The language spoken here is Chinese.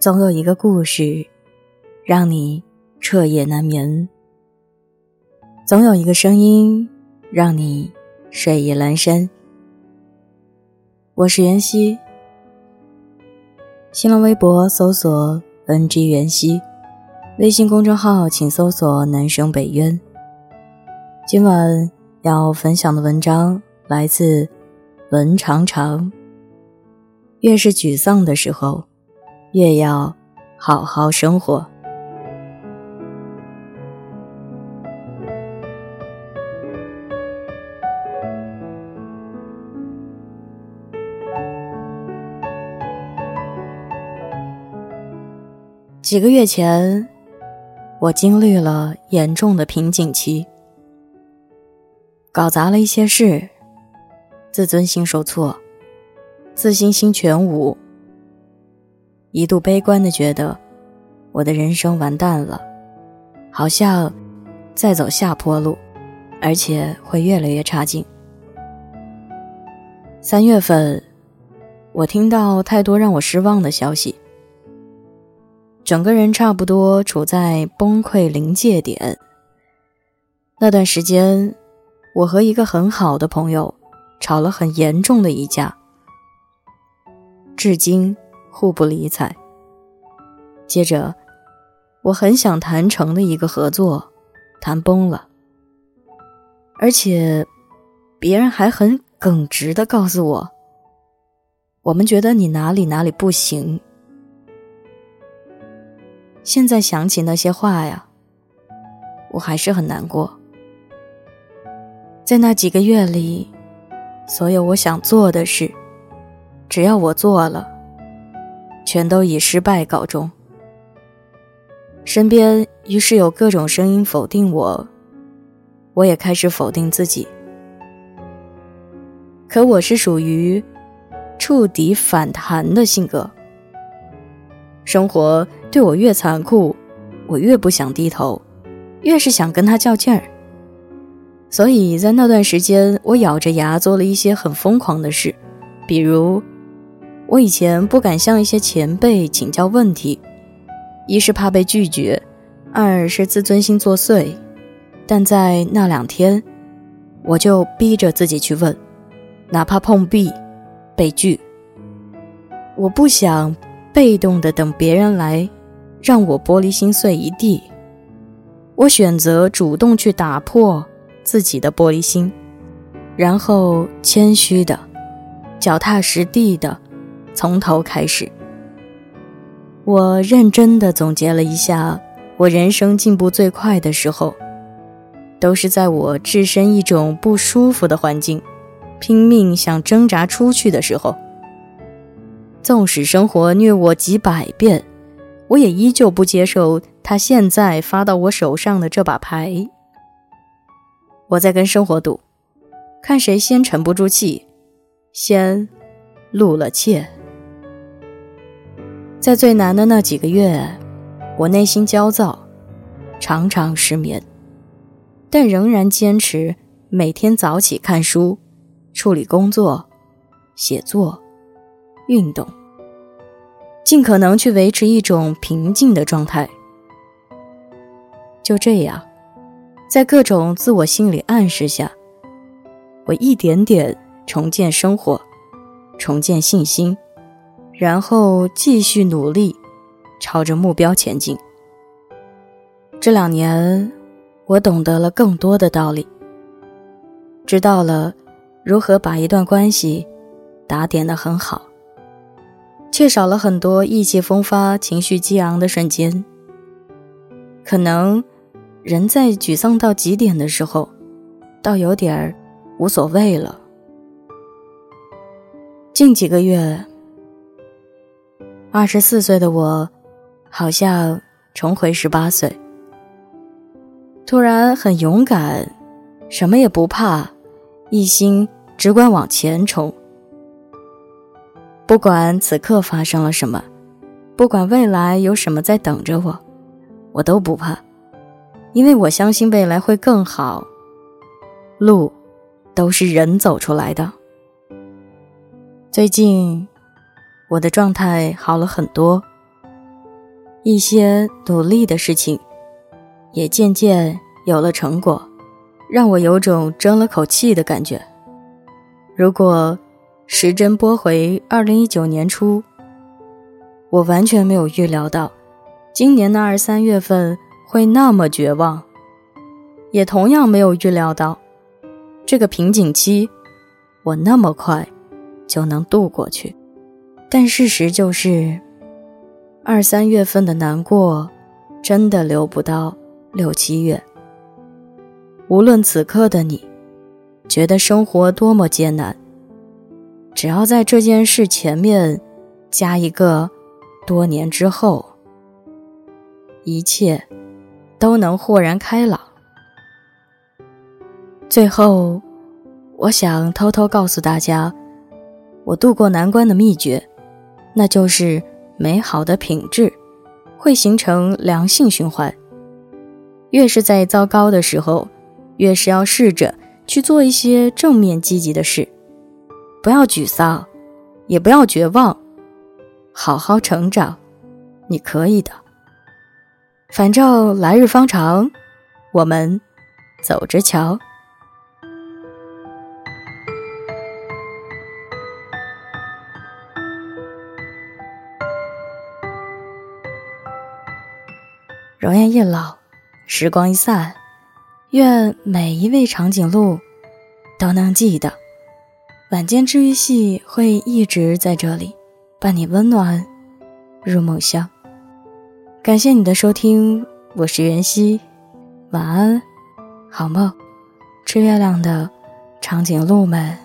总有一个故事，让你彻夜难眠；总有一个声音，让你睡意阑珊。我是袁熙，新浪微博搜索 “ng 袁熙”，微信公众号请搜索“南生北渊”。今晚要分享的文章来自文长长。越是沮丧的时候。越要好好生活。几个月前，我经历了严重的瓶颈期，搞砸了一些事，自尊心受挫，自信心全无。一度悲观的觉得，我的人生完蛋了，好像在走下坡路，而且会越来越差劲。三月份，我听到太多让我失望的消息，整个人差不多处在崩溃临界点。那段时间，我和一个很好的朋友吵了很严重的一架，至今。互不理睬。接着，我很想谈成的一个合作，谈崩了。而且，别人还很耿直的告诉我：“我们觉得你哪里哪里不行。”现在想起那些话呀，我还是很难过。在那几个月里，所有我想做的事，只要我做了。全都以失败告终。身边于是有各种声音否定我，我也开始否定自己。可我是属于触底反弹的性格，生活对我越残酷，我越不想低头，越是想跟他较劲儿。所以在那段时间，我咬着牙做了一些很疯狂的事，比如。我以前不敢向一些前辈请教问题，一是怕被拒绝，二是自尊心作祟。但在那两天，我就逼着自己去问，哪怕碰壁、被拒。我不想被动的等别人来让我玻璃心碎一地，我选择主动去打破自己的玻璃心，然后谦虚的、脚踏实地的。从头开始，我认真的总结了一下，我人生进步最快的时候，都是在我置身一种不舒服的环境，拼命想挣扎出去的时候。纵使生活虐我几百遍，我也依旧不接受他现在发到我手上的这把牌。我在跟生活赌，看谁先沉不住气，先露了怯。在最难的那几个月，我内心焦躁，常常失眠，但仍然坚持每天早起看书、处理工作、写作、运动，尽可能去维持一种平静的状态。就这样，在各种自我心理暗示下，我一点点重建生活，重建信心。然后继续努力，朝着目标前进。这两年，我懂得了更多的道理，知道了如何把一段关系打点的很好，却少了很多意气风发、情绪激昂的瞬间。可能人在沮丧到极点的时候，倒有点儿无所谓了。近几个月。二十四岁的我，好像重回十八岁，突然很勇敢，什么也不怕，一心只管往前冲。不管此刻发生了什么，不管未来有什么在等着我，我都不怕，因为我相信未来会更好。路，都是人走出来的。最近，我的状态好了很多，一些努力的事情，也渐渐有了成果，让我有种争了口气的感觉。如果时针拨回二零一九年初，我完全没有预料到，今年的二三月份会那么绝望，也同样没有预料到，这个瓶颈期，我那么快就能度过去。但事实就是，二三月份的难过，真的留不到六七月。无论此刻的你。觉得生活多么艰难，只要在这件事前面加一个“多年之后”，一切都能豁然开朗。最后，我想偷偷告诉大家，我度过难关的秘诀，那就是美好的品质会形成良性循环。越是在糟糕的时候，越是要试着。去做一些正面积极的事，不要沮丧，也不要绝望，好好成长，你可以的。反正来日方长，我们走着瞧。容颜一老，时光一散。愿每一位长颈鹿都能记得，晚间治愈系会一直在这里，伴你温暖入梦乡。感谢你的收听，我是袁熙，晚安，好梦，吃月亮的长颈鹿们。